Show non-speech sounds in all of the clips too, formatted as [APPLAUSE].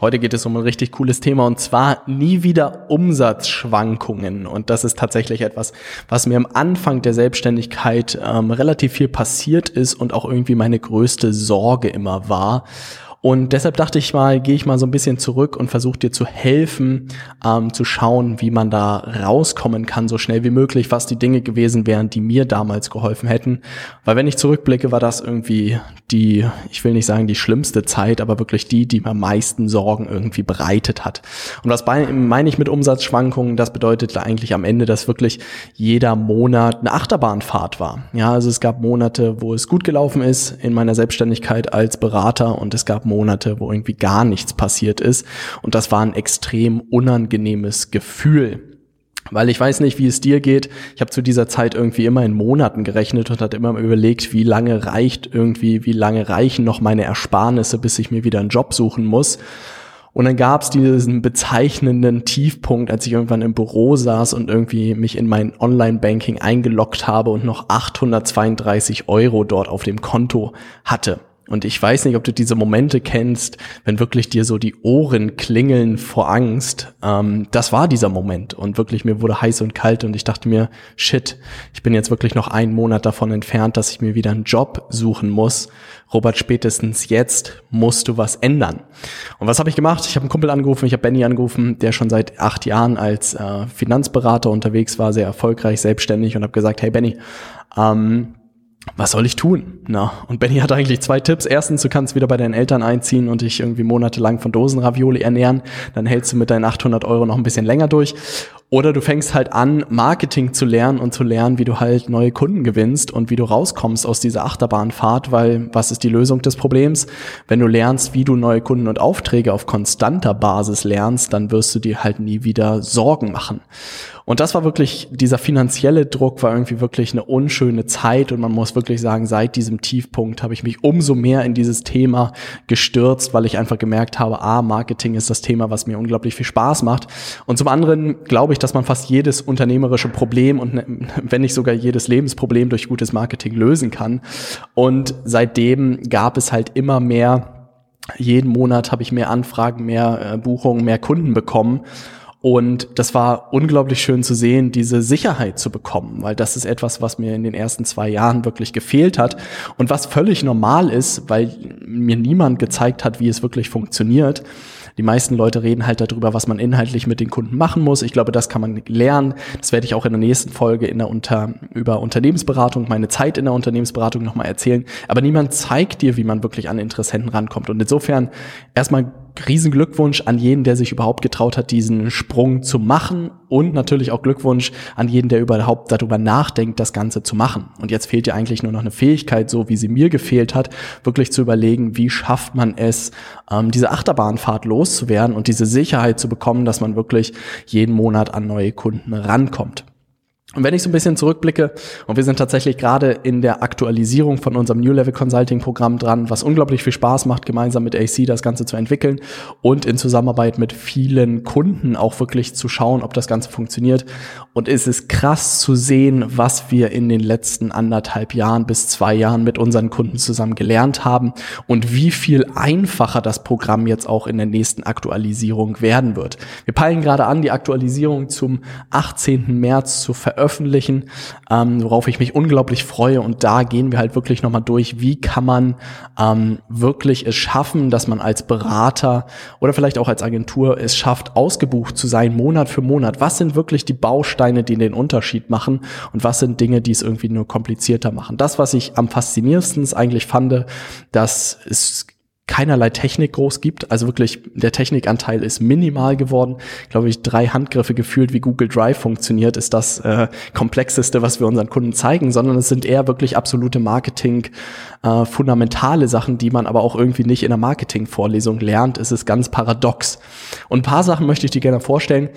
Heute geht es um ein richtig cooles Thema und zwar nie wieder Umsatzschwankungen. Und das ist tatsächlich etwas, was mir am Anfang der Selbstständigkeit ähm, relativ viel passiert ist und auch irgendwie meine größte Sorge immer war. Und deshalb dachte ich mal, gehe ich mal so ein bisschen zurück und versuche dir zu helfen, ähm, zu schauen, wie man da rauskommen kann, so schnell wie möglich, was die Dinge gewesen wären, die mir damals geholfen hätten. Weil wenn ich zurückblicke, war das irgendwie die, ich will nicht sagen die schlimmste Zeit, aber wirklich die, die mir am meisten Sorgen irgendwie bereitet hat. Und was meine ich mit Umsatzschwankungen? Das bedeutet eigentlich am Ende, dass wirklich jeder Monat eine Achterbahnfahrt war. Ja, also es gab Monate, wo es gut gelaufen ist in meiner Selbstständigkeit als Berater und es gab Monate, wo irgendwie gar nichts passiert ist. Und das war ein extrem unangenehmes Gefühl. Weil ich weiß nicht, wie es dir geht. Ich habe zu dieser Zeit irgendwie immer in Monaten gerechnet und hat immer überlegt, wie lange reicht irgendwie, wie lange reichen noch meine Ersparnisse, bis ich mir wieder einen Job suchen muss. Und dann gab es diesen bezeichnenden Tiefpunkt, als ich irgendwann im Büro saß und irgendwie mich in mein Online-Banking eingeloggt habe und noch 832 Euro dort auf dem Konto hatte. Und ich weiß nicht, ob du diese Momente kennst, wenn wirklich dir so die Ohren klingeln vor Angst. Ähm, das war dieser Moment. Und wirklich, mir wurde heiß und kalt und ich dachte mir, shit, ich bin jetzt wirklich noch einen Monat davon entfernt, dass ich mir wieder einen Job suchen muss. Robert, spätestens jetzt musst du was ändern. Und was habe ich gemacht? Ich habe einen Kumpel angerufen, ich habe Benny angerufen, der schon seit acht Jahren als äh, Finanzberater unterwegs war, sehr erfolgreich, selbstständig und habe gesagt, hey Benny, ähm, was soll ich tun? Na, und Benny hat eigentlich zwei Tipps. Erstens, du kannst wieder bei deinen Eltern einziehen und dich irgendwie monatelang von Dosenravioli ernähren. Dann hältst du mit deinen 800 Euro noch ein bisschen länger durch. Oder du fängst halt an, Marketing zu lernen und zu lernen, wie du halt neue Kunden gewinnst und wie du rauskommst aus dieser Achterbahnfahrt, weil was ist die Lösung des Problems? Wenn du lernst, wie du neue Kunden und Aufträge auf konstanter Basis lernst, dann wirst du dir halt nie wieder Sorgen machen. Und das war wirklich, dieser finanzielle Druck war irgendwie wirklich eine unschöne Zeit und man muss wirklich sagen, seit diesem Tiefpunkt habe ich mich umso mehr in dieses Thema gestürzt, weil ich einfach gemerkt habe, ah, Marketing ist das Thema, was mir unglaublich viel Spaß macht. Und zum anderen glaube ich, dass man fast jedes unternehmerische Problem und ne, [LAUGHS] wenn nicht sogar jedes Lebensproblem durch gutes Marketing lösen kann. Und seitdem gab es halt immer mehr jeden Monat habe ich mehr Anfragen, mehr äh, Buchungen, mehr Kunden bekommen. Und das war unglaublich schön zu sehen, diese Sicherheit zu bekommen, weil das ist etwas, was mir in den ersten zwei Jahren wirklich gefehlt hat und was völlig normal ist, weil mir niemand gezeigt hat, wie es wirklich funktioniert. Die meisten Leute reden halt darüber, was man inhaltlich mit den Kunden machen muss. Ich glaube, das kann man lernen. Das werde ich auch in der nächsten Folge in der Unter über Unternehmensberatung, meine Zeit in der Unternehmensberatung nochmal erzählen. Aber niemand zeigt dir, wie man wirklich an Interessenten rankommt. Und insofern erstmal Riesenglückwunsch an jeden, der sich überhaupt getraut hat, diesen Sprung zu machen und natürlich auch Glückwunsch an jeden, der überhaupt darüber nachdenkt, das Ganze zu machen. Und jetzt fehlt dir eigentlich nur noch eine Fähigkeit, so wie sie mir gefehlt hat, wirklich zu überlegen, wie schafft man es, ähm, diese Achterbahnfahrt loszuwerden und diese Sicherheit zu bekommen, dass man wirklich jeden Monat an neue Kunden rankommt. Und wenn ich so ein bisschen zurückblicke, und wir sind tatsächlich gerade in der Aktualisierung von unserem New Level Consulting Programm dran, was unglaublich viel Spaß macht, gemeinsam mit AC das Ganze zu entwickeln und in Zusammenarbeit mit vielen Kunden auch wirklich zu schauen, ob das Ganze funktioniert. Und es ist krass zu sehen, was wir in den letzten anderthalb Jahren bis zwei Jahren mit unseren Kunden zusammen gelernt haben und wie viel einfacher das Programm jetzt auch in der nächsten Aktualisierung werden wird. Wir peilen gerade an, die Aktualisierung zum 18. März zu veröffentlichen veröffentlichen, ähm, worauf ich mich unglaublich freue. Und da gehen wir halt wirklich nochmal durch, wie kann man ähm, wirklich es schaffen, dass man als Berater oder vielleicht auch als Agentur es schafft, ausgebucht zu sein, Monat für Monat. Was sind wirklich die Bausteine, die den Unterschied machen und was sind Dinge, die es irgendwie nur komplizierter machen? Das, was ich am faszinierendsten eigentlich fand, dass es keinerlei Technik groß gibt. Also wirklich, der Technikanteil ist minimal geworden. Glaube ich, drei Handgriffe gefühlt, wie Google Drive funktioniert, ist das äh, komplexeste, was wir unseren Kunden zeigen, sondern es sind eher wirklich absolute Marketing, äh, fundamentale Sachen, die man aber auch irgendwie nicht in der Marketing-Vorlesung lernt. Es ist ganz paradox. Und ein paar Sachen möchte ich dir gerne vorstellen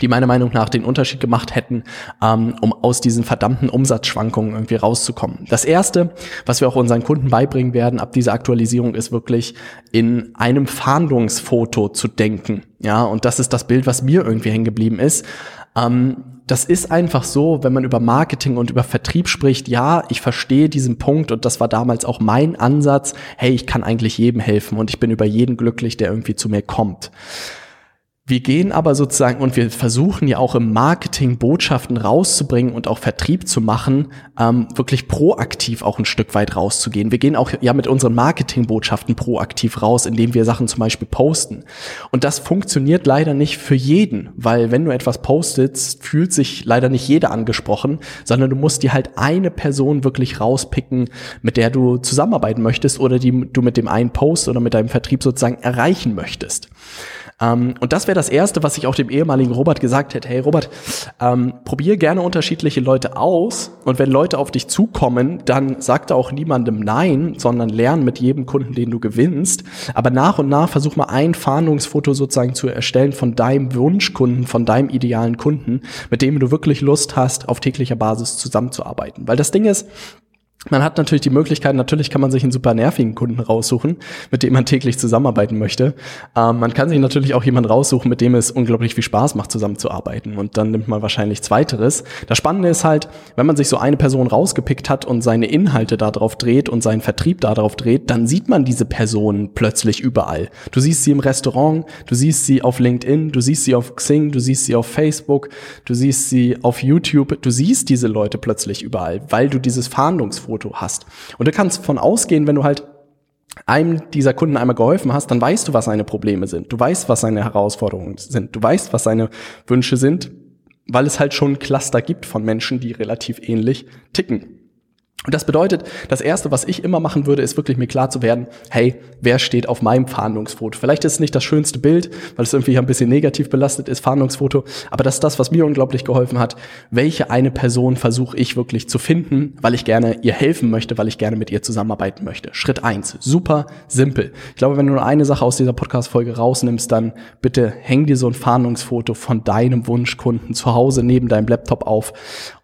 die meiner Meinung nach den Unterschied gemacht hätten, ähm, um aus diesen verdammten Umsatzschwankungen irgendwie rauszukommen. Das erste, was wir auch unseren Kunden beibringen werden ab dieser Aktualisierung, ist wirklich in einem Fahndungsfoto zu denken. Ja, und das ist das Bild, was mir irgendwie hängen geblieben ist. Ähm, das ist einfach so, wenn man über Marketing und über Vertrieb spricht, ja, ich verstehe diesen Punkt und das war damals auch mein Ansatz, hey, ich kann eigentlich jedem helfen und ich bin über jeden glücklich, der irgendwie zu mir kommt. Wir gehen aber sozusagen und wir versuchen ja auch im Marketing Botschaften rauszubringen und auch Vertrieb zu machen, ähm, wirklich proaktiv auch ein Stück weit rauszugehen. Wir gehen auch ja mit unseren Marketingbotschaften proaktiv raus, indem wir Sachen zum Beispiel posten. Und das funktioniert leider nicht für jeden, weil wenn du etwas postest, fühlt sich leider nicht jeder angesprochen, sondern du musst dir halt eine Person wirklich rauspicken, mit der du zusammenarbeiten möchtest oder die du mit dem einen Post oder mit deinem Vertrieb sozusagen erreichen möchtest. Ähm, und das wäre das Erste, was ich auch dem ehemaligen Robert gesagt hätte. Hey Robert, ähm, probier gerne unterschiedliche Leute aus und wenn Leute auf dich zukommen, dann sag da auch niemandem Nein, sondern lern mit jedem Kunden, den du gewinnst. Aber nach und nach versuch mal ein Fahndungsfoto sozusagen zu erstellen von deinem Wunschkunden, von deinem idealen Kunden, mit dem du wirklich Lust hast, auf täglicher Basis zusammenzuarbeiten. Weil das Ding ist, man hat natürlich die Möglichkeit, natürlich kann man sich einen super nervigen Kunden raussuchen, mit dem man täglich zusammenarbeiten möchte. Ähm, man kann sich natürlich auch jemanden raussuchen, mit dem es unglaublich viel Spaß macht, zusammenzuarbeiten. Und dann nimmt man wahrscheinlich Zweiteres. Das Spannende ist halt, wenn man sich so eine Person rausgepickt hat und seine Inhalte darauf dreht und seinen Vertrieb darauf dreht, dann sieht man diese Person plötzlich überall. Du siehst sie im Restaurant, du siehst sie auf LinkedIn, du siehst sie auf Xing, du siehst sie auf Facebook, du siehst sie auf YouTube, du siehst diese Leute plötzlich überall, weil du dieses Fahndungsfoto Foto hast. Und du kannst von ausgehen, wenn du halt einem dieser Kunden einmal geholfen hast, dann weißt du, was seine Probleme sind. Du weißt, was seine Herausforderungen sind. Du weißt, was seine Wünsche sind, weil es halt schon Cluster gibt von Menschen, die relativ ähnlich ticken. Und das bedeutet, das erste, was ich immer machen würde, ist wirklich mir klar zu werden, hey, wer steht auf meinem Fahndungsfoto? Vielleicht ist es nicht das schönste Bild, weil es irgendwie ein bisschen negativ belastet ist, Fahndungsfoto, aber das ist das, was mir unglaublich geholfen hat. Welche eine Person versuche ich wirklich zu finden, weil ich gerne ihr helfen möchte, weil ich gerne mit ihr zusammenarbeiten möchte? Schritt eins, super simpel. Ich glaube, wenn du nur eine Sache aus dieser Podcast-Folge rausnimmst, dann bitte häng dir so ein Fahndungsfoto von deinem Wunschkunden zu Hause neben deinem Laptop auf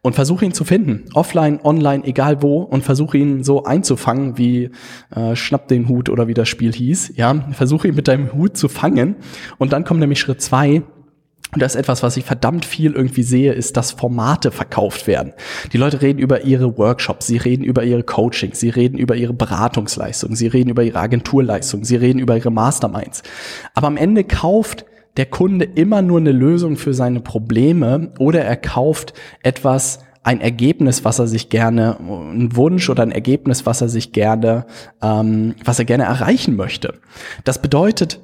und versuche ihn zu finden. Offline, online, egal wo und versuche ihn so einzufangen, wie äh, Schnapp den Hut oder wie das Spiel hieß. Ja, versuche ihn mit deinem Hut zu fangen. Und dann kommt nämlich Schritt zwei. Und das ist etwas, was ich verdammt viel irgendwie sehe, ist, dass Formate verkauft werden. Die Leute reden über ihre Workshops, sie reden über ihre Coachings, sie reden über ihre Beratungsleistungen, sie reden über ihre Agenturleistungen, sie reden über ihre Masterminds. Aber am Ende kauft der Kunde immer nur eine Lösung für seine Probleme oder er kauft etwas, ein Ergebnis, was er sich gerne, ein Wunsch oder ein Ergebnis, was er sich gerne, ähm, was er gerne erreichen möchte. Das bedeutet,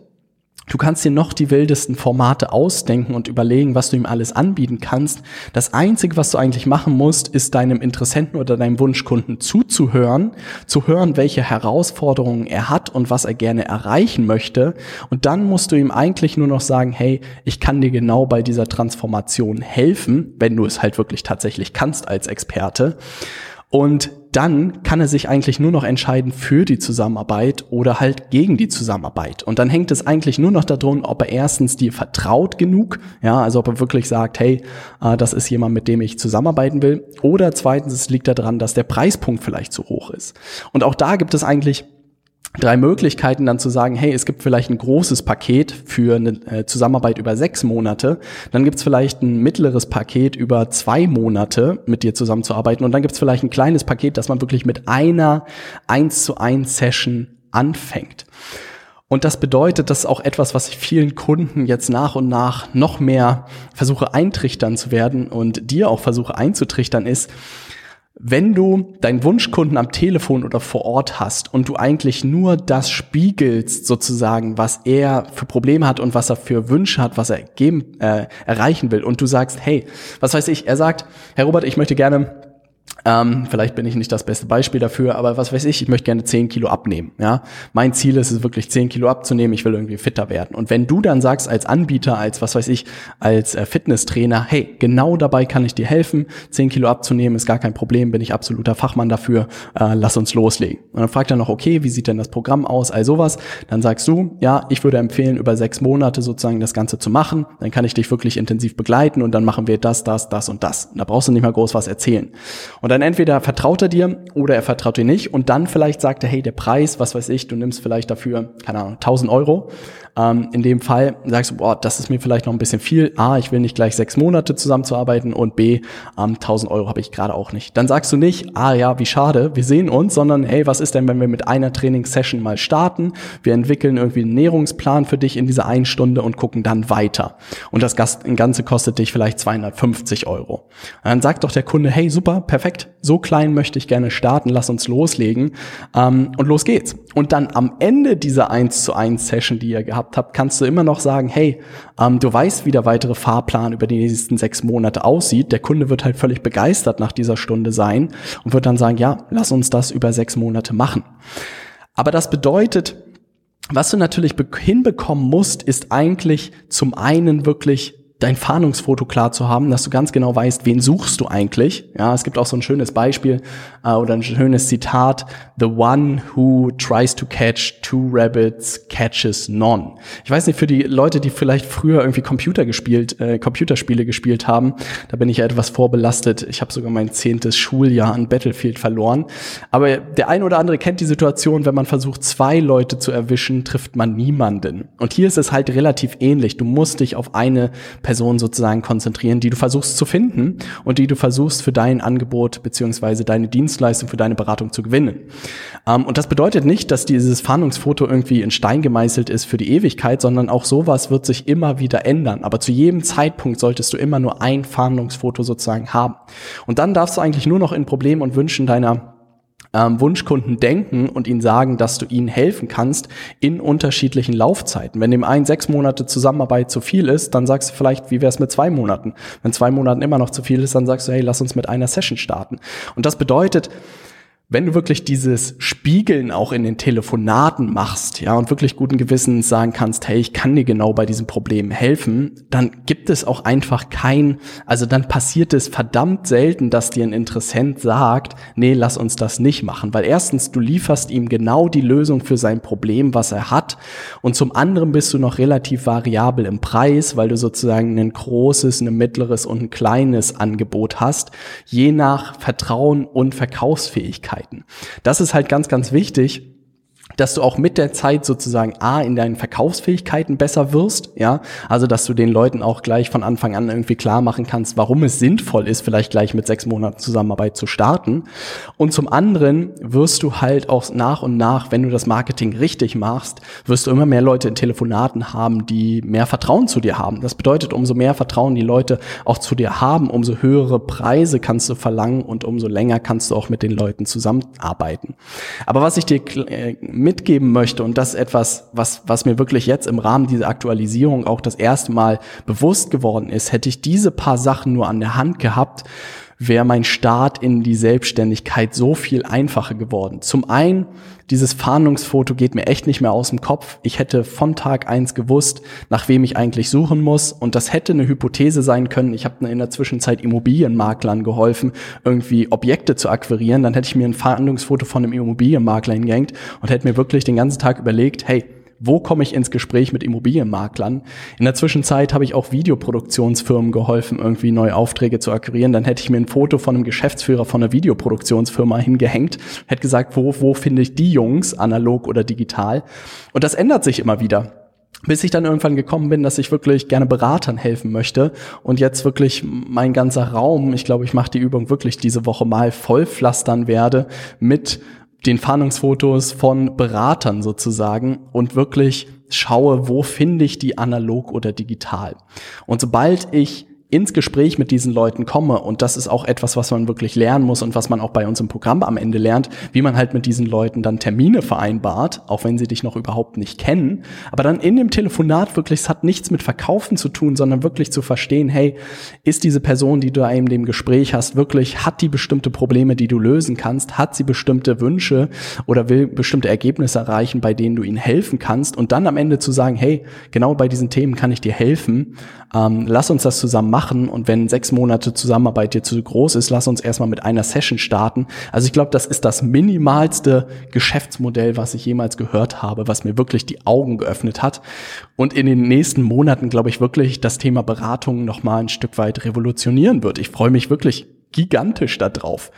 Du kannst dir noch die wildesten Formate ausdenken und überlegen, was du ihm alles anbieten kannst. Das Einzige, was du eigentlich machen musst, ist deinem Interessenten oder deinem Wunschkunden zuzuhören, zu hören, welche Herausforderungen er hat und was er gerne erreichen möchte. Und dann musst du ihm eigentlich nur noch sagen, hey, ich kann dir genau bei dieser Transformation helfen, wenn du es halt wirklich tatsächlich kannst als Experte. Und dann kann er sich eigentlich nur noch entscheiden für die Zusammenarbeit oder halt gegen die Zusammenarbeit. Und dann hängt es eigentlich nur noch darum, ob er erstens dir vertraut genug, ja, also ob er wirklich sagt, hey, äh, das ist jemand, mit dem ich zusammenarbeiten will. Oder zweitens, es liegt daran, dass der Preispunkt vielleicht zu hoch ist. Und auch da gibt es eigentlich drei Möglichkeiten dann zu sagen, hey, es gibt vielleicht ein großes Paket für eine äh, Zusammenarbeit über sechs Monate, dann gibt es vielleicht ein mittleres Paket über zwei Monate mit dir zusammenzuarbeiten und dann gibt es vielleicht ein kleines Paket, das man wirklich mit einer eins zu eins Session anfängt. Und das bedeutet, dass auch etwas, was ich vielen Kunden jetzt nach und nach noch mehr versuche eintrichtern zu werden und dir auch versuche einzutrichtern ist, wenn du deinen Wunschkunden am Telefon oder vor Ort hast und du eigentlich nur das spiegelst, sozusagen, was er für Probleme hat und was er für Wünsche hat, was er geben, äh, erreichen will, und du sagst, hey, was weiß ich, er sagt, Herr Robert, ich möchte gerne Ähm, vielleicht bin ich nicht das beste Beispiel dafür, aber was weiß ich, ich möchte gerne 10 Kilo abnehmen. Ja, mein Ziel ist es wirklich 10 Kilo abzunehmen. Ich will irgendwie fitter werden. Und wenn du dann sagst als Anbieter, als was weiß ich, als äh, Fitnesstrainer, hey, genau dabei kann ich dir helfen. 10 Kilo abzunehmen ist gar kein Problem, bin ich absoluter Fachmann dafür. Äh, lass uns loslegen. Und dann fragt er noch, okay, wie sieht denn das Programm aus? All sowas. Dann sagst du, ja, ich würde empfehlen, über sechs Monate sozusagen das Ganze zu machen. Dann kann ich dich wirklich intensiv begleiten und dann machen wir das, das, das und das. Und da brauchst du nicht mal groß was erzählen. Und dann entweder vertraut er dir oder er vertraut dir nicht. Und dann vielleicht sagt er, hey, der Preis, was weiß ich, du nimmst vielleicht dafür, keine Ahnung, 1000 Euro ähm, in dem Fall sagst du, boah, das ist mir vielleicht noch ein bisschen viel. A, ich will nicht gleich sechs Monate zusammenzuarbeiten und B, ähm, 1000 Euro habe ich gerade auch nicht. Dann sagst du nicht, ah ja, wie schade, wir sehen uns, sondern hey, was ist denn, wenn wir mit einer Trainingssession mal starten? Wir entwickeln irgendwie einen Nährungsplan für dich in dieser einen Stunde und gucken dann weiter. Und das Ganze kostet dich vielleicht 250 Euro. Dann sagt doch der Kunde, hey, super, perfekt, so klein möchte ich gerne starten, lass uns loslegen. Ähm, und los geht's. Und dann am Ende dieser 1 zu 1 Session, die ihr gehabt gehabt habt, kannst du immer noch sagen, hey, ähm, du weißt, wie der weitere Fahrplan über die nächsten sechs Monate aussieht. Der Kunde wird halt völlig begeistert nach dieser Stunde sein und wird dann sagen, ja, lass uns das über sechs Monate machen. Aber das bedeutet, was du natürlich hinbekommen musst, ist eigentlich zum einen wirklich dein Fahndungsfoto klar zu haben, dass du ganz genau weißt, wen suchst du eigentlich. Ja, es gibt auch so ein schönes Beispiel äh, oder ein schönes Zitat: The one who tries to catch two rabbits catches none. Ich weiß nicht für die Leute, die vielleicht früher irgendwie Computer gespielt, äh, Computerspiele gespielt haben, da bin ich ja etwas vorbelastet. Ich habe sogar mein zehntes Schuljahr an Battlefield verloren. Aber der eine oder andere kennt die Situation, wenn man versucht, zwei Leute zu erwischen, trifft man niemanden. Und hier ist es halt relativ ähnlich. Du musst dich auf eine Person sozusagen konzentrieren, die du versuchst zu finden und die du versuchst für dein Angebot beziehungsweise deine Dienstleistung für deine Beratung zu gewinnen. Ähm, und das bedeutet nicht, dass dieses Fahndungsfoto irgendwie in Stein gemeißelt ist für die Ewigkeit, sondern auch sowas wird sich immer wieder ändern. Aber zu jedem Zeitpunkt solltest du immer nur ein Fahndungsfoto sozusagen haben. Und dann darfst du eigentlich nur noch in Problemen und Wünschen deiner ähm, Wunschkunden denken und ihnen sagen, dass du ihnen helfen kannst in unterschiedlichen Laufzeiten. Wenn dem einen sechs Monate Zusammenarbeit zu viel ist, dann sagst du vielleicht, wie wäre es mit zwei Monaten? Wenn zwei Monaten immer noch zu viel ist, dann sagst du, hey, lass uns mit einer Session starten. Und das bedeutet, wenn du wirklich dieses Spiegeln auch in den Telefonaten machst, ja, und wirklich guten Gewissens sagen kannst, hey, ich kann dir genau bei diesem Problem helfen, dann gibt es auch einfach kein, also dann passiert es verdammt selten, dass dir ein Interessent sagt, nee, lass uns das nicht machen, weil erstens, du lieferst ihm genau die Lösung für sein Problem, was er hat, und zum anderen bist du noch relativ variabel im Preis, weil du sozusagen ein großes, ein mittleres und ein kleines Angebot hast, je nach Vertrauen und Verkaufsfähigkeit. Möglichkeiten. Das ist halt ganz, ganz wichtig, dass du auch mit der Zeit sozusagen A in deinen Verkaufsfähigkeiten besser wirst, ja, also dass du den Leuten auch gleich von Anfang an irgendwie klar machen kannst, warum es sinnvoll ist, vielleicht gleich mit sechs Monaten Zusammenarbeit zu starten. Und zum anderen wirst du halt auch nach und nach, wenn du das Marketing richtig machst, wirst du immer mehr Leute in Telefonaten haben, die mehr Vertrauen zu dir haben. Das bedeutet, umso mehr Vertrauen die Leute auch zu dir haben, umso höhere Preise kannst du verlangen und umso länger kannst du auch mit den Leuten zusammenarbeiten. Aber was ich dir äh, mitgeben möchte, und das ist etwas, was, was mir wirklich jetzt im Rahmen dieser Aktualisierung auch das erste Mal bewusst geworden ist, hätte ich diese paar Sachen nur an der Hand gehabt, wäre mein Start in die Selbstständigkeit so viel einfacher geworden. Zum einen, dieses Fahndungsfoto geht mir echt nicht mehr aus dem Kopf. Ich hätte von Tag eins gewusst, nach wem ich eigentlich suchen muss. Und das hätte eine Hypothese sein können. Ich habe in der Zwischenzeit Immobilienmaklern geholfen, irgendwie Objekte zu akquirieren. Dann hätte ich mir ein Fahndungsfoto von einem Immobilienmakler hingehängt und hätte mir wirklich den ganzen Tag überlegt, hey, wo komme ich ins Gespräch mit Immobilienmaklern? In der Zwischenzeit habe ich auch Videoproduktionsfirmen geholfen, irgendwie neue Aufträge zu akquirieren. Dann hätte ich mir ein Foto von einem Geschäftsführer von einer Videoproduktionsfirma hingehängt, hätte gesagt, wo, wo finde ich die Jungs, analog oder digital? Und das ändert sich immer wieder bis ich dann irgendwann gekommen bin, dass ich wirklich gerne Beratern helfen möchte und jetzt wirklich mein ganzer Raum, ich glaube, ich mache die Übung wirklich diese Woche mal vollpflastern werde mit den Fahndungsfotos von Beratern sozusagen und wirklich schaue, wo finde ich die analog oder digital. Und sobald ich ins Gespräch mit diesen Leuten komme. Und das ist auch etwas, was man wirklich lernen muss und was man auch bei uns im Programm am Ende lernt, wie man halt mit diesen Leuten dann Termine vereinbart, auch wenn sie dich noch überhaupt nicht kennen, aber dann in dem Telefonat wirklich, es hat nichts mit Verkaufen zu tun, sondern wirklich zu verstehen, hey, ist diese Person, die du da in dem Gespräch hast, wirklich, hat die bestimmte Probleme, die du lösen kannst, hat sie bestimmte Wünsche oder will bestimmte Ergebnisse erreichen, bei denen du ihnen helfen kannst? Und dann am Ende zu sagen, hey, genau bei diesen Themen kann ich dir helfen, ähm, lass uns das zusammen machen und wenn sechs Monate Zusammenarbeit dir zu groß ist, lass uns erstmal mit einer Session starten. Also ich glaube, das ist das minimalste Geschäftsmodell, was ich jemals gehört habe, was mir wirklich die Augen geöffnet hat und in den nächsten Monaten, glaube ich, wirklich das Thema Beratung nochmal ein Stück weit revolutionieren wird. Ich freue mich wirklich gigantisch darauf,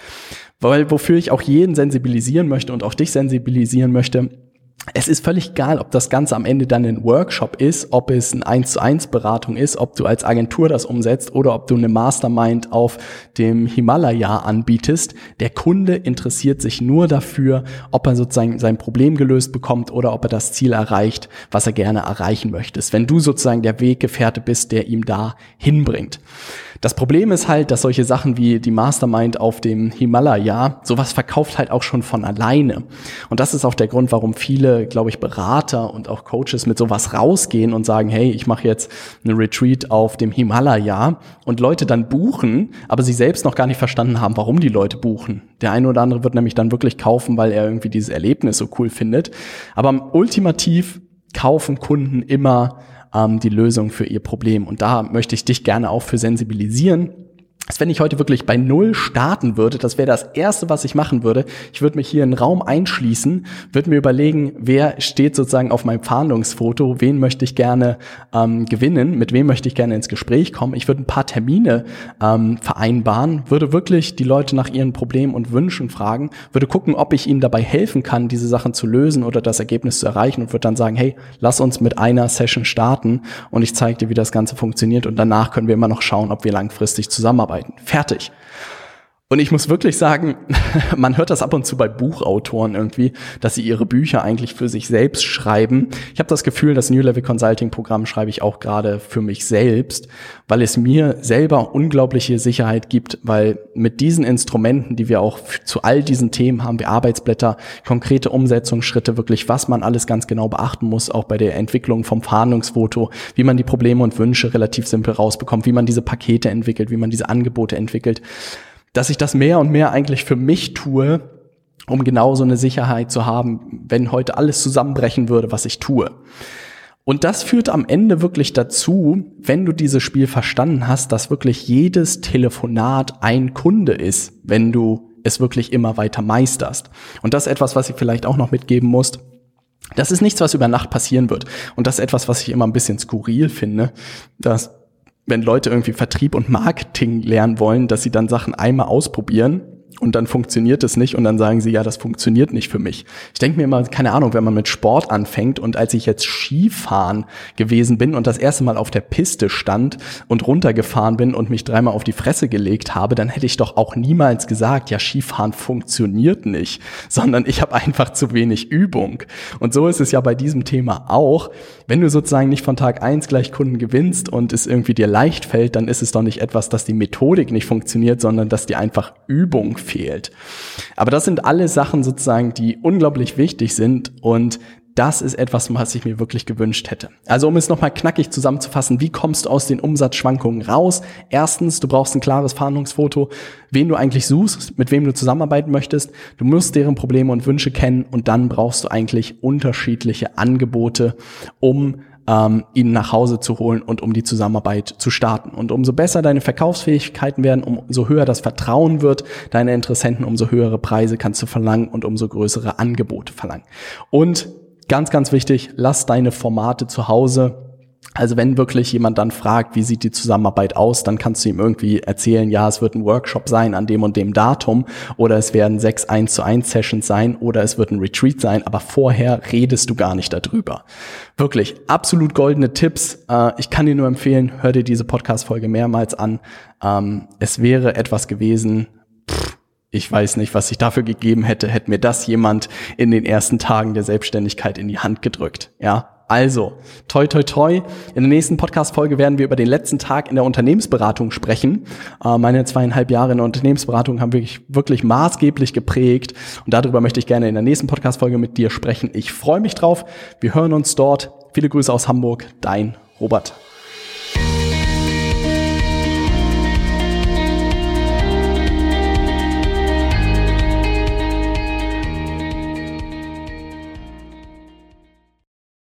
weil wofür ich auch jeden sensibilisieren möchte und auch dich sensibilisieren möchte, es ist völlig egal, ob das Ganze am Ende dann ein Workshop ist, ob es eine 1 zu 1 Beratung ist, ob du als Agentur das umsetzt oder ob du eine Mastermind auf dem Himalaya anbietest. Der Kunde interessiert sich nur dafür, ob er sozusagen sein Problem gelöst bekommt oder ob er das Ziel erreicht, was er gerne erreichen möchte. Wenn du sozusagen der Weggefährte bist, der ihm da hinbringt. Das Problem ist halt, dass solche Sachen wie die Mastermind auf dem Himalaya, sowas verkauft halt auch schon von alleine. Und das ist auch der Grund, warum viele, glaube ich, Berater und auch Coaches mit sowas rausgehen und sagen, hey, ich mache jetzt eine Retreat auf dem Himalaya und Leute dann buchen, aber sie selbst noch gar nicht verstanden haben, warum die Leute buchen. Der eine oder andere wird nämlich dann wirklich kaufen, weil er irgendwie dieses Erlebnis so cool findet. Aber ultimativ kaufen Kunden immer ähm, die Lösung für ihr Problem. Und da möchte ich dich gerne auch für sensibilisieren als wenn ich heute wirklich bei Null starten würde, das wäre das Erste, was ich machen würde. Ich würde mich hier in einen Raum einschließen, würde mir überlegen, wer steht sozusagen auf meinem Fahndungsfoto, wen möchte ich gerne ähm, gewinnen, mit wem möchte ich gerne ins Gespräch kommen. Ich würde ein paar Termine ähm, vereinbaren, würde wirklich die Leute nach ihren Problemen und Wünschen fragen, würde gucken, ob ich ihnen dabei helfen kann, diese Sachen zu lösen oder das Ergebnis zu erreichen und würde dann sagen, hey, lass uns mit einer Session starten und ich zeige dir, wie das Ganze funktioniert und danach können wir immer noch schauen, ob wir langfristig zusammenarbeiten arbeiten. Fertig. Und ich muss wirklich sagen, [LAUGHS] man hört das ab und zu bei Buchautoren irgendwie, dass sie ihre Bücher eigentlich für sich selbst schreiben. Ich habe das Gefühl, das New Level Consulting Programm schreibe ich auch gerade für mich selbst, weil es mir selber unglaubliche Sicherheit gibt, weil mit diesen Instrumenten, die wir auch zu all diesen Themen haben, wir Arbeitsblätter, konkrete Umsetzungsschritte, wirklich was man alles ganz genau beachten muss, auch bei der Entwicklung vom Fahndungsfoto, wie man die Probleme und Wünsche relativ simpel rausbekommt, wie man diese Pakete entwickelt, wie man diese Angebote entwickelt dass ich das mehr und mehr eigentlich für mich tue, um genau so eine Sicherheit zu haben, wenn heute alles zusammenbrechen würde, was ich tue. Und das führt am Ende wirklich dazu, wenn du dieses Spiel verstanden hast, dass wirklich jedes Telefonat ein Kunde ist, wenn du es wirklich immer weiter meisterst. Und das ist etwas, was ich vielleicht auch noch mitgeben muss. Das ist nichts, was über Nacht passieren wird. Und das ist etwas, was ich immer ein bisschen skurril finde, dass wenn Leute irgendwie Vertrieb und Marketing lernen wollen, dass sie dann Sachen einmal ausprobieren und dann funktioniert es nicht und dann sagen sie, ja, das funktioniert nicht für mich. Ich denke mir immer, keine Ahnung, wenn man mit Sport anfängt und als ich jetzt Skifahren gewesen bin und das erste Mal auf der Piste stand und runtergefahren bin und mich dreimal auf die Fresse gelegt habe, dann hätte ich doch auch niemals gesagt, ja, Skifahren funktioniert nicht, sondern ich habe einfach zu wenig Übung. Und so ist es ja bei diesem Thema auch. Wenn du sozusagen nicht von Tag eins gleich Kunden gewinnst und es irgendwie dir leicht fällt, dann ist es doch nicht etwas, dass die Methodik nicht funktioniert, sondern dass dir einfach Übung fehlt. Aber das sind alle Sachen sozusagen, die unglaublich wichtig sind und das ist etwas, was ich mir wirklich gewünscht hätte. Also um es nochmal knackig zusammenzufassen, wie kommst du aus den Umsatzschwankungen raus? Erstens, du brauchst ein klares Fahndungsfoto, wen du eigentlich suchst, mit wem du zusammenarbeiten möchtest. Du musst deren Probleme und Wünsche kennen und dann brauchst du eigentlich unterschiedliche Angebote, um ähm, ihn nach Hause zu holen und um die Zusammenarbeit zu starten. Und umso besser deine Verkaufsfähigkeiten werden, umso höher das Vertrauen wird deiner Interessenten, umso höhere Preise kannst du verlangen und umso größere Angebote verlangen. Und ganz, ganz wichtig, lass deine Formate zu Hause also wenn wirklich jemand dann fragt, wie sieht die Zusammenarbeit aus, dann kannst du ihm irgendwie erzählen, ja, es wird ein Workshop sein an dem und dem Datum oder es werden sechs 1 zu 1 Sessions sein oder es wird ein Retreat sein, aber vorher redest du gar nicht darüber. Wirklich, absolut goldene Tipps. Äh, ich kann dir nur empfehlen, hör dir diese Podcast-Folge mehrmals an. Ähm, es wäre etwas gewesen, ich weiß nicht, was ich dafür gegeben hätte, hätte mir das jemand in den ersten Tagen der Selbstständigkeit in die Hand gedrückt. Ja, Also, toi, toi, toi. In der nächsten Podcast-Folge werden wir über den letzten Tag in der Unternehmensberatung sprechen. Äh, meine zweieinhalb Jahre in der Unternehmensberatung haben wirklich, wirklich maßgeblich geprägt. Und darüber möchte ich gerne in der nächsten Podcast-Folge mit dir sprechen. Ich freue mich drauf. Wir hören uns dort. Viele Grüße aus Hamburg. Dein Robert.